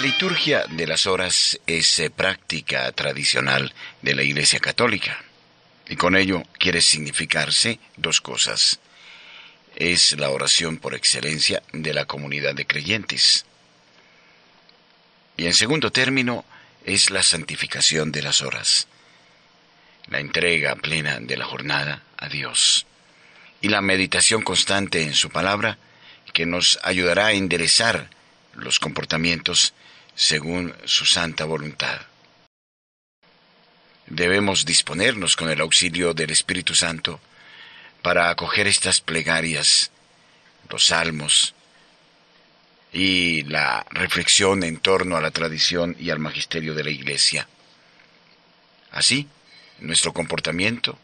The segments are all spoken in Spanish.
La liturgia de las horas es eh, práctica tradicional de la Iglesia Católica y con ello quiere significarse dos cosas. Es la oración por excelencia de la comunidad de creyentes. Y en segundo término, es la santificación de las horas, la entrega plena de la jornada a Dios y la meditación constante en su palabra que nos ayudará a enderezar los comportamientos según su santa voluntad. Debemos disponernos con el auxilio del Espíritu Santo para acoger estas plegarias, los salmos y la reflexión en torno a la tradición y al magisterio de la Iglesia. Así, nuestro comportamiento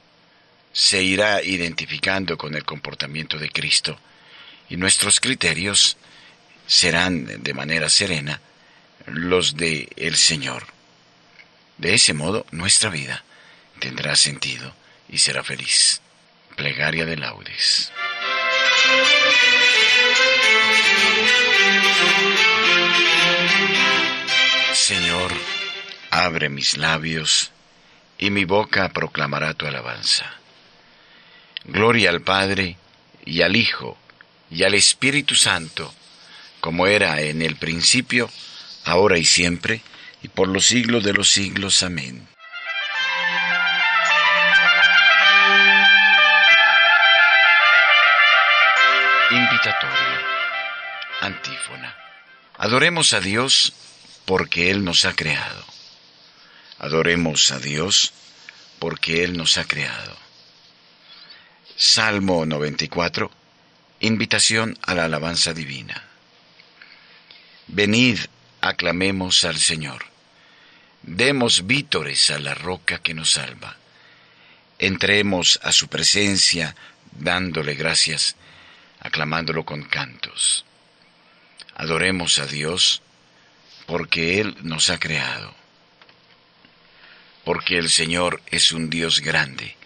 se irá identificando con el comportamiento de Cristo y nuestros criterios serán de manera serena los de el Señor. De ese modo nuestra vida tendrá sentido y será feliz. Plegaria de laudes. Señor, abre mis labios y mi boca proclamará tu alabanza. Gloria al Padre y al Hijo y al Espíritu Santo, como era en el principio, ahora y siempre, y por los siglos de los siglos. Amén. Invitatorio. Antífona. Adoremos a Dios porque Él nos ha creado. Adoremos a Dios porque Él nos ha creado. Salmo 94. Invitación a la alabanza divina. Venid, aclamemos al Señor. Demos vítores a la roca que nos salva. Entremos a su presencia dándole gracias, aclamándolo con cantos. Adoremos a Dios porque Él nos ha creado. Porque el Señor es un Dios grande,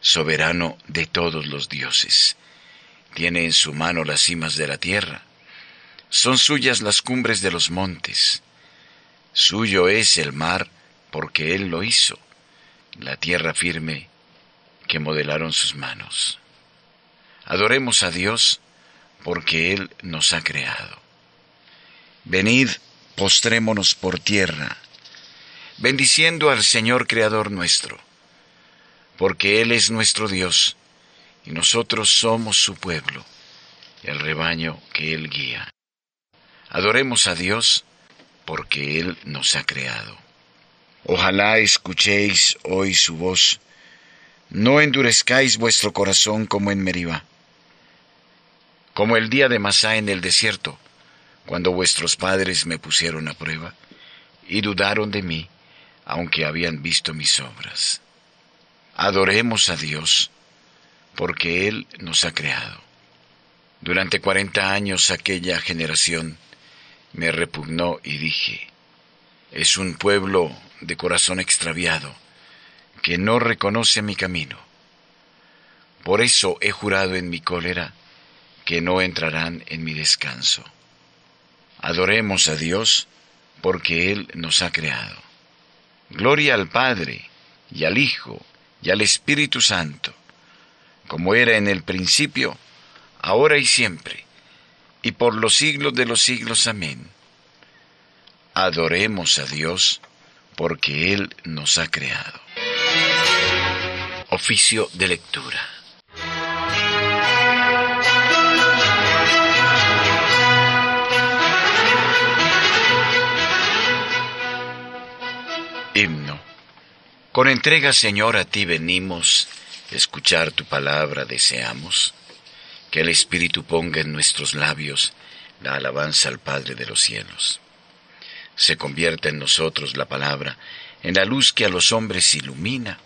soberano de todos los dioses. Tiene en su mano las cimas de la tierra son suyas las cumbres de los montes. Suyo es el mar porque Él lo hizo, la tierra firme que modelaron sus manos. Adoremos a Dios porque Él nos ha creado. Venid, postrémonos por tierra, bendiciendo al Señor Creador nuestro, porque Él es nuestro Dios y nosotros somos su pueblo, el rebaño que Él guía. Adoremos a Dios porque Él nos ha creado. Ojalá escuchéis hoy su voz, no endurezcáis vuestro corazón como en Meribá, como el día de Masá en el desierto, cuando vuestros padres me pusieron a prueba y dudaron de mí, aunque habían visto mis obras. Adoremos a Dios, porque Él nos ha creado. Durante cuarenta años aquella generación me repugnó y dije, es un pueblo de corazón extraviado que no reconoce mi camino. Por eso he jurado en mi cólera que no entrarán en mi descanso. Adoremos a Dios porque Él nos ha creado. Gloria al Padre y al Hijo y al Espíritu Santo, como era en el principio, ahora y siempre y por los siglos de los siglos. Amén. Adoremos a Dios porque Él nos ha creado. Oficio de lectura. Himno. Con entrega, Señor, a ti venimos, escuchar tu palabra deseamos que el Espíritu ponga en nuestros labios la alabanza al Padre de los cielos. Se convierta en nosotros la palabra, en la luz que a los hombres ilumina,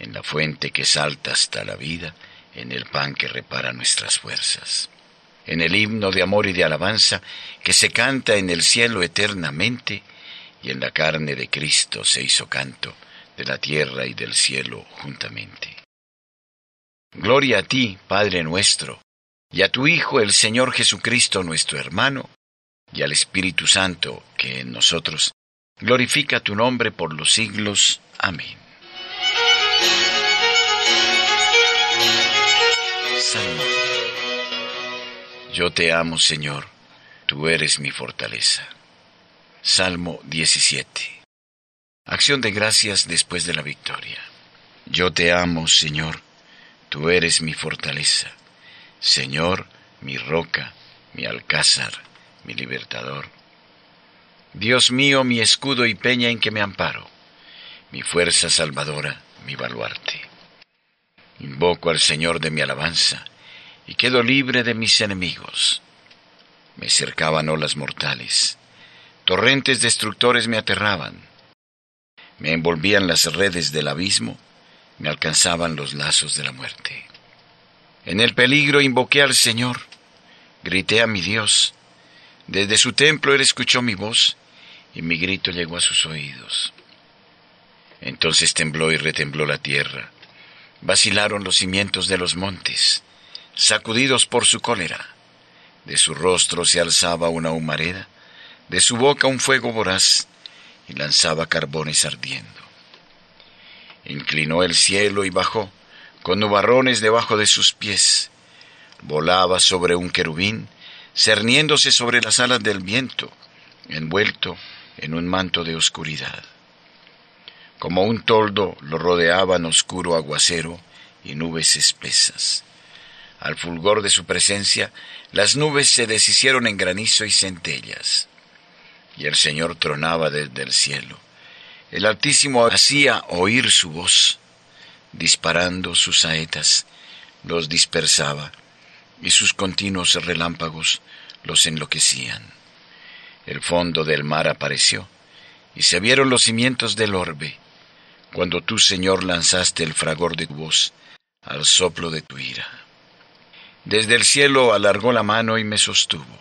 en la fuente que salta hasta la vida, en el pan que repara nuestras fuerzas, en el himno de amor y de alabanza que se canta en el cielo eternamente, y en la carne de Cristo se hizo canto de la tierra y del cielo juntamente. Gloria a ti, Padre nuestro, y a tu Hijo el Señor Jesucristo nuestro hermano, y al Espíritu Santo que en nosotros, glorifica tu nombre por los siglos. Amén. Salmo. Yo te amo, Señor, tú eres mi fortaleza. Salmo 17. Acción de gracias después de la victoria. Yo te amo, Señor, tú eres mi fortaleza. Señor, mi roca, mi alcázar, mi libertador. Dios mío, mi escudo y peña en que me amparo, mi fuerza salvadora, mi baluarte. Invoco al Señor de mi alabanza y quedo libre de mis enemigos. Me cercaban olas mortales, torrentes destructores me aterraban, me envolvían las redes del abismo, me alcanzaban los lazos de la muerte. En el peligro invoqué al Señor, grité a mi Dios, desde su templo él escuchó mi voz y mi grito llegó a sus oídos. Entonces tembló y retembló la tierra, vacilaron los cimientos de los montes, sacudidos por su cólera. De su rostro se alzaba una humareda, de su boca un fuego voraz, y lanzaba carbones ardiendo. Inclinó el cielo y bajó, con nubarrones debajo de sus pies. Volaba sobre un querubín, cerniéndose sobre las alas del viento, envuelto en un manto de oscuridad. Como un toldo lo rodeaban oscuro aguacero y nubes espesas. Al fulgor de su presencia, las nubes se deshicieron en granizo y centellas. Y el Señor tronaba desde el cielo. El Altísimo hacía oír su voz, disparando sus saetas, los dispersaba y sus continuos relámpagos los enloquecían. El fondo del mar apareció, y se vieron los cimientos del orbe, cuando tú, Señor, lanzaste el fragor de tu voz al soplo de tu ira. Desde el cielo alargó la mano y me sostuvo,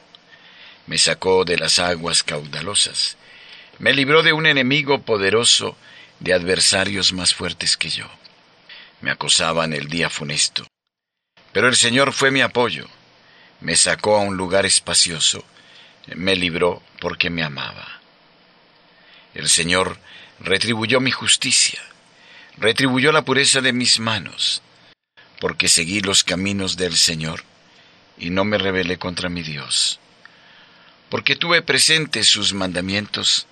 me sacó de las aguas caudalosas, me libró de un enemigo poderoso, de adversarios más fuertes que yo. Me acosaban el día funesto, pero el Señor fue mi apoyo, me sacó a un lugar espacioso, me libró porque me amaba. El Señor retribuyó mi justicia, retribuyó la pureza de mis manos, porque seguí los caminos del Señor y no me rebelé contra mi Dios, porque tuve presente sus mandamientos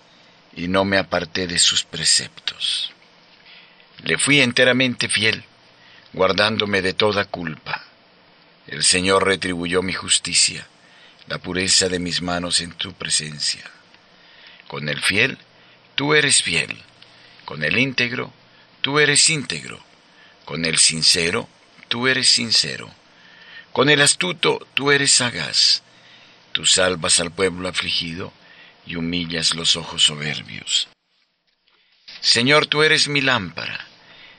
y no me aparté de sus preceptos. Le fui enteramente fiel, guardándome de toda culpa. El Señor retribuyó mi justicia, la pureza de mis manos en tu presencia. Con el fiel, tú eres fiel. Con el íntegro, tú eres íntegro. Con el sincero, tú eres sincero. Con el astuto, tú eres sagaz. Tú salvas al pueblo afligido y humillas los ojos soberbios. Señor, tú eres mi lámpara.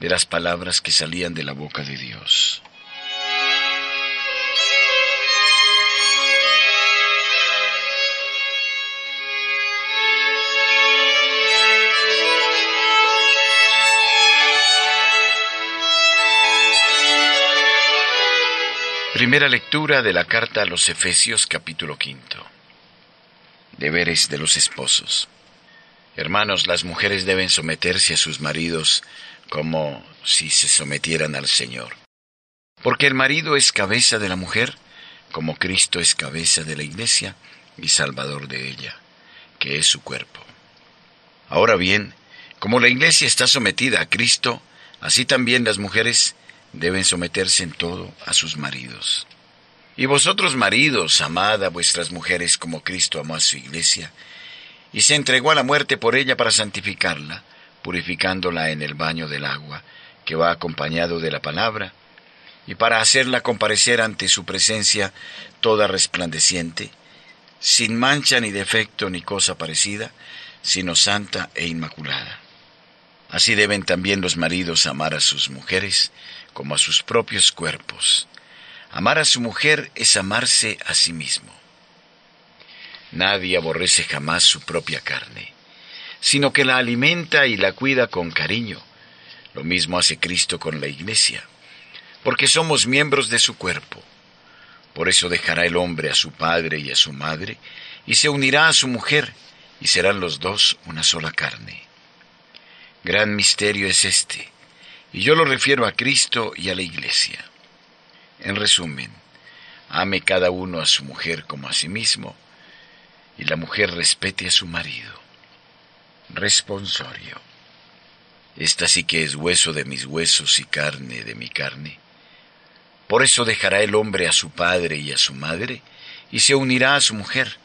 de las palabras que salían de la boca de Dios. Primera lectura de la carta a los Efesios capítulo quinto. Deberes de los esposos. Hermanos, las mujeres deben someterse a sus maridos como si se sometieran al Señor. Porque el marido es cabeza de la mujer, como Cristo es cabeza de la iglesia y salvador de ella, que es su cuerpo. Ahora bien, como la iglesia está sometida a Cristo, así también las mujeres deben someterse en todo a sus maridos. Y vosotros maridos, amad a vuestras mujeres como Cristo amó a su iglesia, y se entregó a la muerte por ella para santificarla, purificándola en el baño del agua, que va acompañado de la palabra, y para hacerla comparecer ante su presencia toda resplandeciente, sin mancha ni defecto ni cosa parecida, sino santa e inmaculada. Así deben también los maridos amar a sus mujeres como a sus propios cuerpos. Amar a su mujer es amarse a sí mismo. Nadie aborrece jamás su propia carne, sino que la alimenta y la cuida con cariño. Lo mismo hace Cristo con la Iglesia, porque somos miembros de su cuerpo. Por eso dejará el hombre a su padre y a su madre, y se unirá a su mujer, y serán los dos una sola carne. Gran misterio es este, y yo lo refiero a Cristo y a la Iglesia. En resumen, ame cada uno a su mujer como a sí mismo, y la mujer respete a su marido. Responsorio. Esta sí que es hueso de mis huesos y carne de mi carne. Por eso dejará el hombre a su padre y a su madre, y se unirá a su mujer,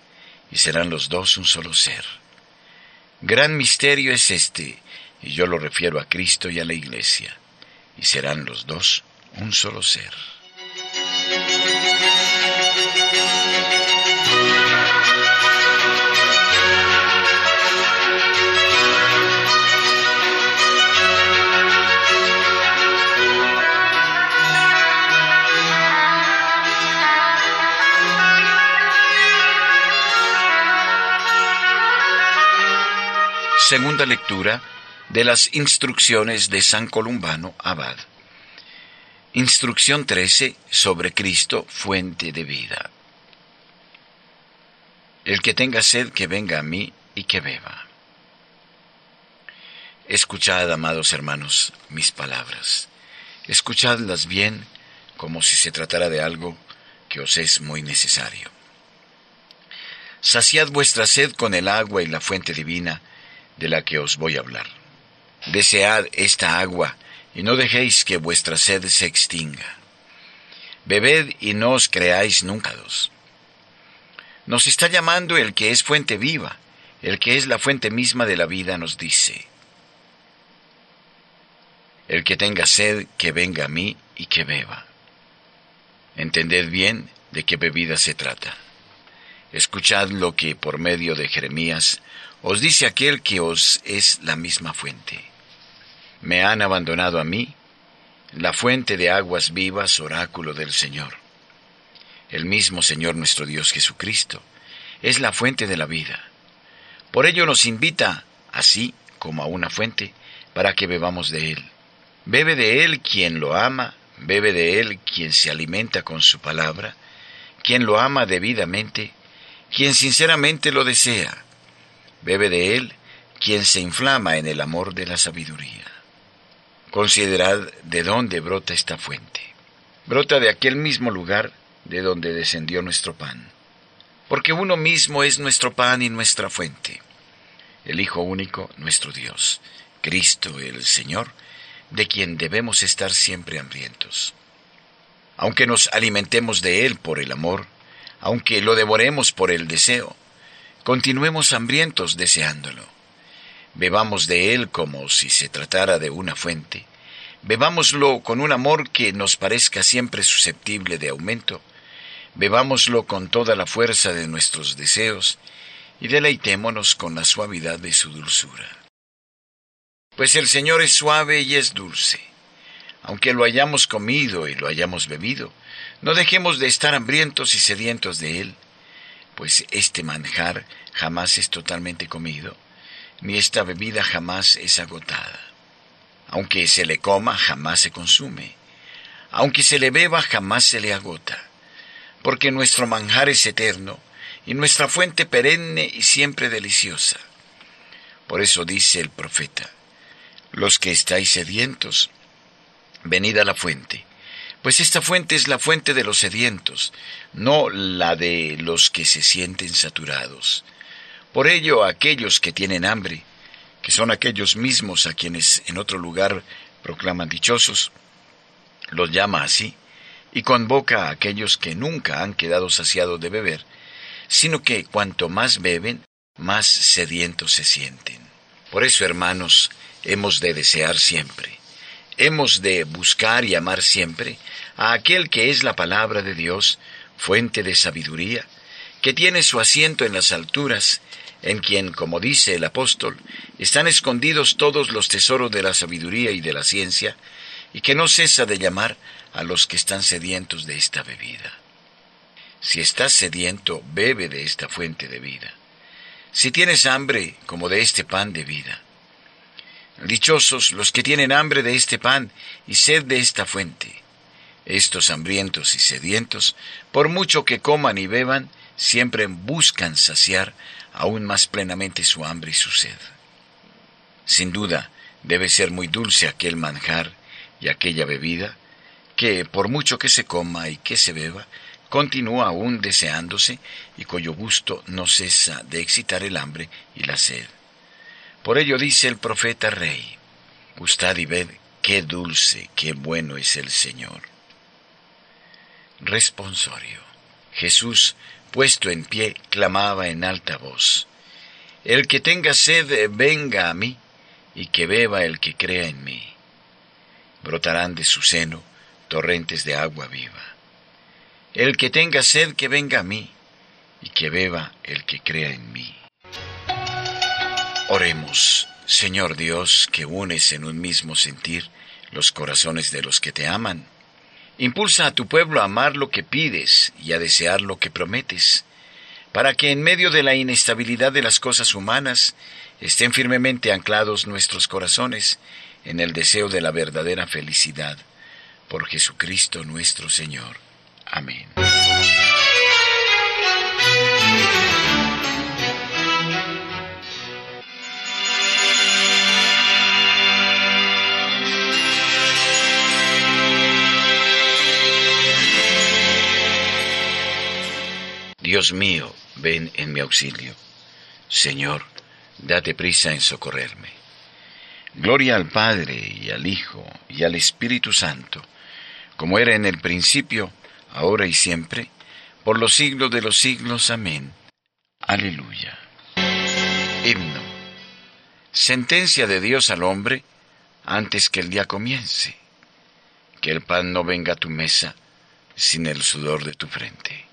y serán los dos un solo ser. Gran misterio es este, y yo lo refiero a Cristo y a la Iglesia, y serán los dos un solo ser. Segunda lectura de las instrucciones de San Columbano Abad. Instrucción 13 sobre Cristo, fuente de vida. El que tenga sed, que venga a mí y que beba. Escuchad, amados hermanos, mis palabras. Escuchadlas bien como si se tratara de algo que os es muy necesario. Saciad vuestra sed con el agua y la fuente divina de la que os voy a hablar. Desead esta agua y no dejéis que vuestra sed se extinga. Bebed y no os creáis nunca dos. Nos está llamando el que es fuente viva, el que es la fuente misma de la vida, nos dice. El que tenga sed, que venga a mí y que beba. Entended bien de qué bebida se trata. Escuchad lo que por medio de Jeremías os dice aquel que os es la misma fuente. Me han abandonado a mí, la fuente de aguas vivas, oráculo del Señor. El mismo Señor nuestro Dios Jesucristo es la fuente de la vida. Por ello nos invita, así como a una fuente, para que bebamos de Él. Bebe de Él quien lo ama, bebe de Él quien se alimenta con su palabra, quien lo ama debidamente, quien sinceramente lo desea Bebe de él quien se inflama en el amor de la sabiduría. Considerad de dónde brota esta fuente. Brota de aquel mismo lugar de donde descendió nuestro pan. Porque uno mismo es nuestro pan y nuestra fuente. El Hijo único, nuestro Dios, Cristo el Señor, de quien debemos estar siempre hambrientos. Aunque nos alimentemos de Él por el amor, aunque lo devoremos por el deseo, Continuemos hambrientos deseándolo. Bebamos de él como si se tratara de una fuente. Bebámoslo con un amor que nos parezca siempre susceptible de aumento. Bebámoslo con toda la fuerza de nuestros deseos y deleitémonos con la suavidad de su dulzura. Pues el Señor es suave y es dulce. Aunque lo hayamos comido y lo hayamos bebido, no dejemos de estar hambrientos y sedientos de Él pues este manjar jamás es totalmente comido, ni esta bebida jamás es agotada. Aunque se le coma, jamás se consume. Aunque se le beba, jamás se le agota. Porque nuestro manjar es eterno y nuestra fuente perenne y siempre deliciosa. Por eso dice el profeta, los que estáis sedientos, venid a la fuente pues esta fuente es la fuente de los sedientos, no la de los que se sienten saturados. Por ello, aquellos que tienen hambre, que son aquellos mismos a quienes en otro lugar proclaman dichosos, los llama así, y convoca a aquellos que nunca han quedado saciados de beber, sino que cuanto más beben, más sedientos se sienten. Por eso, hermanos, hemos de desear siempre hemos de buscar y amar siempre a aquel que es la palabra de Dios, fuente de sabiduría, que tiene su asiento en las alturas, en quien, como dice el apóstol, están escondidos todos los tesoros de la sabiduría y de la ciencia, y que no cesa de llamar a los que están sedientos de esta bebida. Si estás sediento, bebe de esta fuente de vida. Si tienes hambre, como de este pan de vida. Dichosos los que tienen hambre de este pan y sed de esta fuente. Estos hambrientos y sedientos, por mucho que coman y beban, siempre buscan saciar aún más plenamente su hambre y su sed. Sin duda, debe ser muy dulce aquel manjar y aquella bebida, que, por mucho que se coma y que se beba, continúa aún deseándose y cuyo gusto no cesa de excitar el hambre y la sed. Por ello dice el profeta rey, gustad y ved qué dulce, qué bueno es el Señor. Responsorio. Jesús, puesto en pie, clamaba en alta voz, El que tenga sed, venga a mí, y que beba el que crea en mí. Brotarán de su seno torrentes de agua viva. El que tenga sed, que venga a mí, y que beba el que crea en mí. Oremos, Señor Dios, que unes en un mismo sentir los corazones de los que te aman Impulsa a tu pueblo a amar lo que pides y a desear lo que prometes, para que en medio de la inestabilidad de las cosas humanas estén firmemente anclados nuestros corazones en el deseo de la verdadera felicidad. Por Jesucristo nuestro Señor. Amén. Dios mío, ven en mi auxilio. Señor, date prisa en socorrerme. Gloria al Padre y al Hijo y al Espíritu Santo, como era en el principio, ahora y siempre, por los siglos de los siglos. Amén. Aleluya. Himno. Sentencia de Dios al hombre antes que el día comience. Que el pan no venga a tu mesa sin el sudor de tu frente.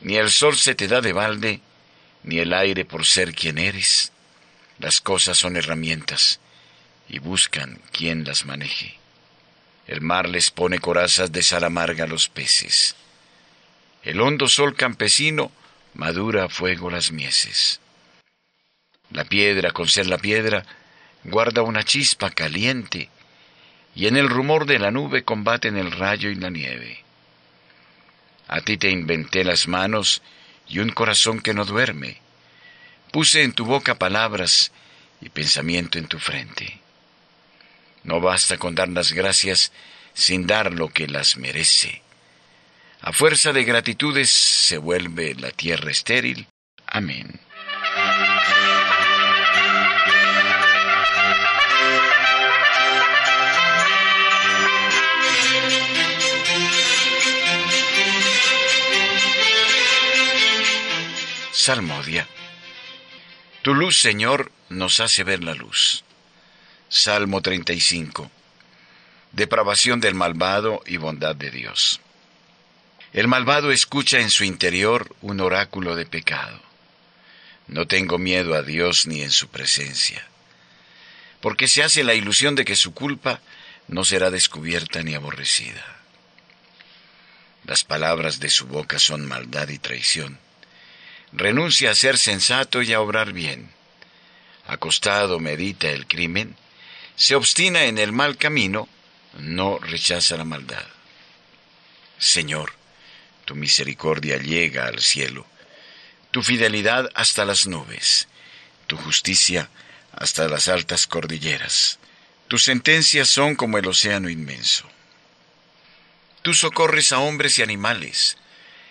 Ni el sol se te da de balde, ni el aire por ser quien eres. Las cosas son herramientas y buscan quien las maneje. El mar les pone corazas de sal amarga a los peces. El hondo sol campesino madura a fuego las mieses. La piedra, con ser la piedra, guarda una chispa caliente, y en el rumor de la nube combaten el rayo y la nieve. A ti te inventé las manos y un corazón que no duerme. Puse en tu boca palabras y pensamiento en tu frente. No basta con dar las gracias sin dar lo que las merece. A fuerza de gratitudes se vuelve la tierra estéril. Amén. Salmodia. Tu luz, Señor, nos hace ver la luz. Salmo 35. Depravación del malvado y bondad de Dios. El malvado escucha en su interior un oráculo de pecado. No tengo miedo a Dios ni en su presencia, porque se hace la ilusión de que su culpa no será descubierta ni aborrecida. Las palabras de su boca son maldad y traición renuncia a ser sensato y a obrar bien. Acostado medita el crimen, se obstina en el mal camino, no rechaza la maldad. Señor, tu misericordia llega al cielo, tu fidelidad hasta las nubes, tu justicia hasta las altas cordilleras. Tus sentencias son como el océano inmenso. Tú socorres a hombres y animales,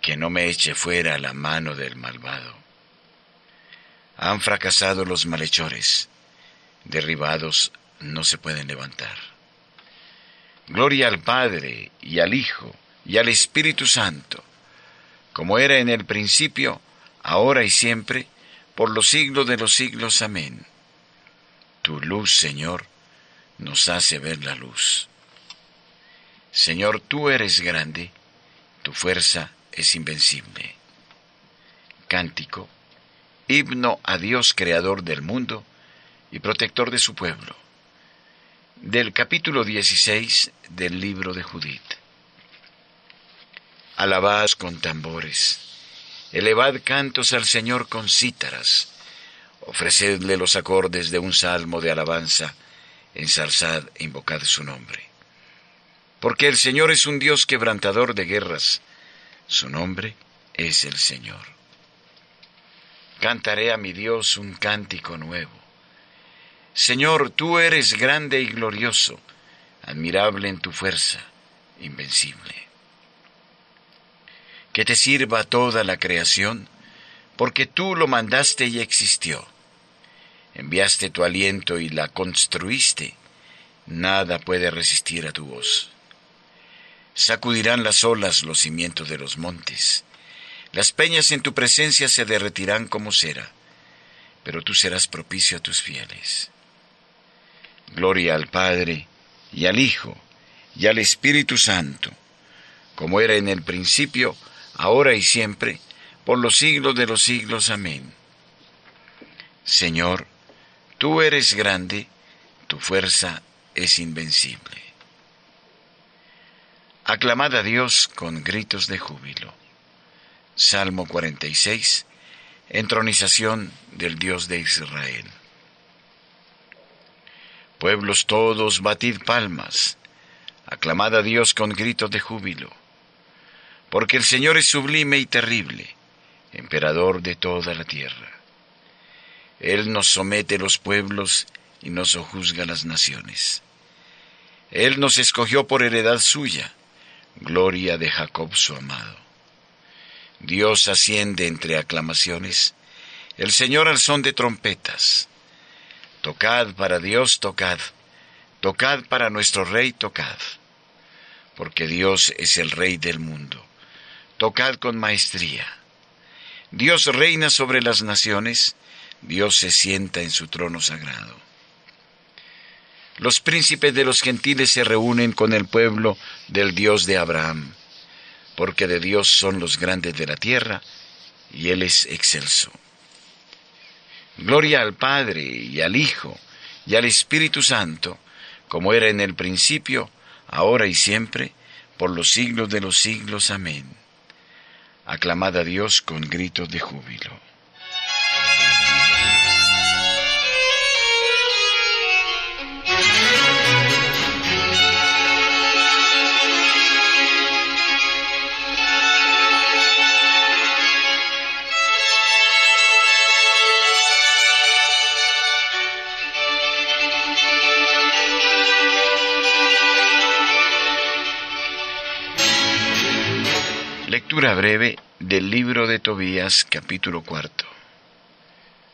que no me eche fuera la mano del malvado. Han fracasado los malhechores, derribados no se pueden levantar. Gloria al Padre y al Hijo y al Espíritu Santo, como era en el principio, ahora y siempre, por los siglos de los siglos. Amén. Tu luz, Señor, nos hace ver la luz. Señor, tú eres grande, tu fuerza es invencible. Cántico, himno a Dios creador del mundo y protector de su pueblo. Del capítulo 16 del libro de Judith. Alabad con tambores, elevad cantos al Señor con cítaras, ofrecedle los acordes de un salmo de alabanza, ensalzad e invocad su nombre. Porque el Señor es un Dios quebrantador de guerras, su nombre es el Señor. Cantaré a mi Dios un cántico nuevo. Señor, tú eres grande y glorioso, admirable en tu fuerza, invencible. Que te sirva toda la creación, porque tú lo mandaste y existió. Enviaste tu aliento y la construiste. Nada puede resistir a tu voz. Sacudirán las olas los cimientos de los montes. Las peñas en tu presencia se derretirán como cera, pero tú serás propicio a tus fieles. Gloria al Padre, y al Hijo, y al Espíritu Santo, como era en el principio, ahora y siempre, por los siglos de los siglos. Amén. Señor, tú eres grande, tu fuerza es invencible. Aclamad a Dios con gritos de júbilo. Salmo 46. Entronización del Dios de Israel. Pueblos todos, batid palmas. Aclamad a Dios con gritos de júbilo. Porque el Señor es sublime y terrible, emperador de toda la tierra. Él nos somete los pueblos y nos juzga las naciones. Él nos escogió por heredad suya gloria de Jacob su amado. Dios asciende entre aclamaciones, el Señor al son de trompetas. Tocad para Dios, tocad, tocad para nuestro Rey, tocad, porque Dios es el Rey del mundo. Tocad con maestría. Dios reina sobre las naciones, Dios se sienta en su trono sagrado. Los príncipes de los gentiles se reúnen con el pueblo del Dios de Abraham, porque de Dios son los grandes de la tierra, y Él es excelso. Gloria al Padre y al Hijo y al Espíritu Santo, como era en el principio, ahora y siempre, por los siglos de los siglos. Amén. Aclamad a Dios con gritos de júbilo. Lectura breve del libro de Tobías capítulo cuarto.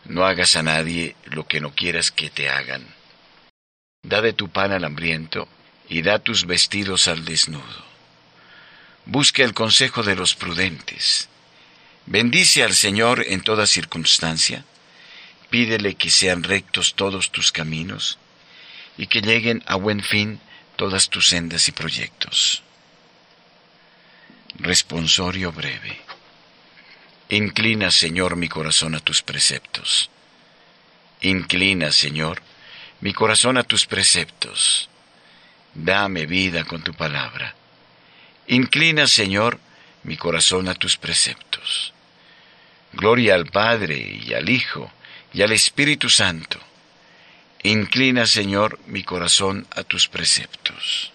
No hagas a nadie lo que no quieras que te hagan. Da de tu pan al hambriento y da tus vestidos al desnudo. Busca el consejo de los prudentes. Bendice al Señor en toda circunstancia. Pídele que sean rectos todos tus caminos y que lleguen a buen fin todas tus sendas y proyectos. Responsorio breve. Inclina, Señor, mi corazón a tus preceptos. Inclina, Señor, mi corazón a tus preceptos. Dame vida con tu palabra. Inclina, Señor, mi corazón a tus preceptos. Gloria al Padre y al Hijo y al Espíritu Santo. Inclina, Señor, mi corazón a tus preceptos.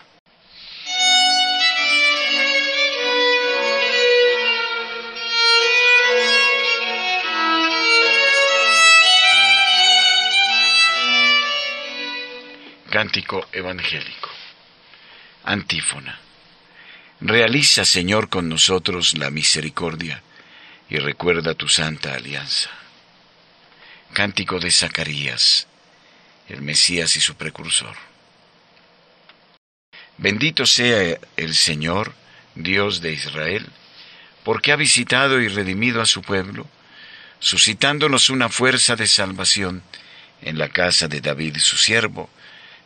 Cántico evangélico. Antífona. Realiza, Señor, con nosotros la misericordia y recuerda tu santa alianza. Cántico de Zacarías, el Mesías y su precursor. Bendito sea el Señor, Dios de Israel, porque ha visitado y redimido a su pueblo, suscitándonos una fuerza de salvación en la casa de David su siervo,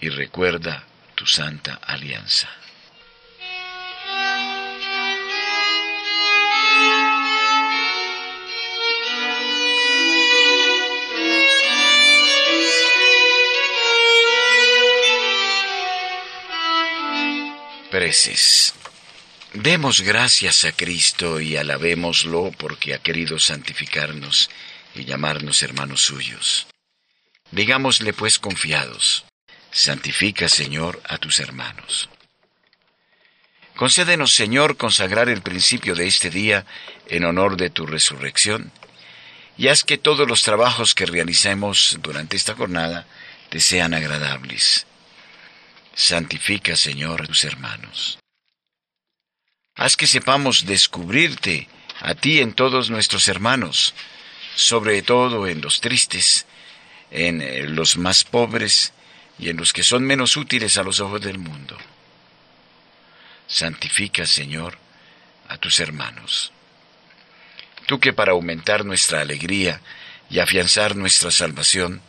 y recuerda tu santa alianza. Preces. Demos gracias a Cristo y alabémoslo porque ha querido santificarnos y llamarnos hermanos suyos. Digámosle pues confiados, santifica Señor a tus hermanos. Concédenos Señor consagrar el principio de este día en honor de tu resurrección y haz que todos los trabajos que realicemos durante esta jornada te sean agradables Santifica, Señor, a tus hermanos. Haz que sepamos descubrirte a ti en todos nuestros hermanos, sobre todo en los tristes, en los más pobres y en los que son menos útiles a los ojos del mundo. Santifica, Señor, a tus hermanos. Tú que para aumentar nuestra alegría y afianzar nuestra salvación,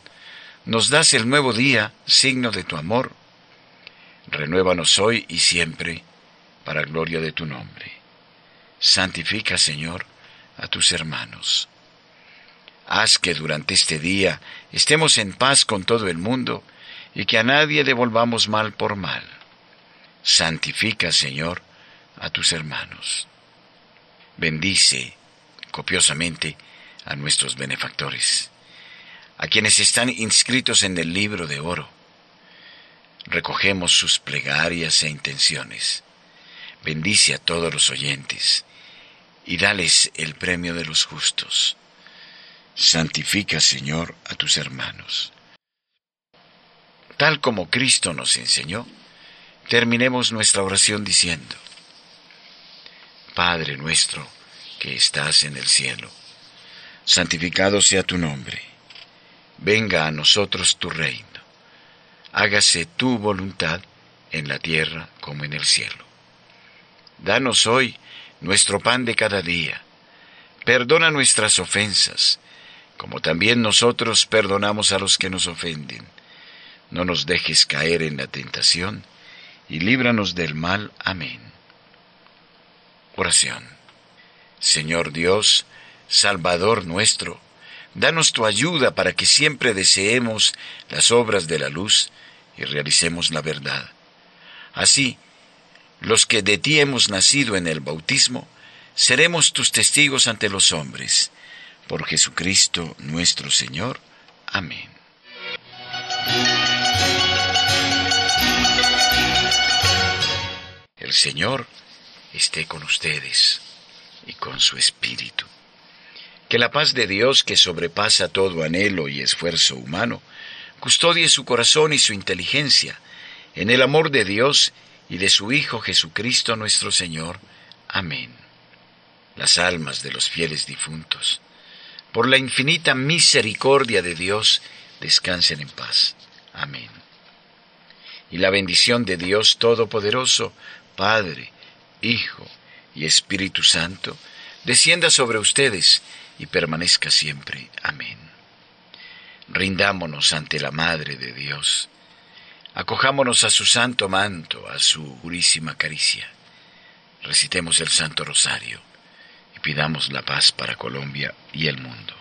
nos das el nuevo día, signo de tu amor, renuévanos hoy y siempre, para gloria de tu nombre. Santifica, Señor, a tus hermanos. Haz que durante este día estemos en paz con todo el mundo y que a nadie devolvamos mal por mal. Santifica, Señor, a tus hermanos. Bendice copiosamente a nuestros benefactores, a quienes están inscritos en el libro de oro recogemos sus plegarias e intenciones. Bendice a todos los oyentes y dales el premio de los justos. Santifica, Señor, a tus hermanos. Tal como Cristo nos enseñó, terminemos nuestra oración diciendo, Padre nuestro que estás en el cielo, santificado sea tu nombre, venga a nosotros tu reino hágase tu voluntad en la tierra como en el cielo. Danos hoy nuestro pan de cada día. Perdona nuestras ofensas, como también nosotros perdonamos a los que nos ofenden. No nos dejes caer en la tentación, y líbranos del mal. Amén. Oración. Señor Dios, Salvador nuestro, danos tu ayuda para que siempre deseemos las obras de la luz, y realicemos la verdad. Así, los que de ti hemos nacido en el bautismo, seremos tus testigos ante los hombres. Por Jesucristo nuestro Señor. Amén. El Señor esté con ustedes y con su espíritu. Que la paz de Dios, que sobrepasa todo anhelo y esfuerzo humano, custodie su corazón y su inteligencia en el amor de Dios y de su Hijo Jesucristo nuestro Señor. Amén. Las almas de los fieles difuntos, por la infinita misericordia de Dios, descansen en paz. Amén. Y la bendición de Dios Todopoderoso, Padre, Hijo y Espíritu Santo, descienda sobre ustedes y permanezca siempre. Amén. Rindámonos ante la Madre de Dios. Acojámonos a su santo manto, a su purísima caricia. Recitemos el Santo Rosario y pidamos la paz para Colombia y el mundo.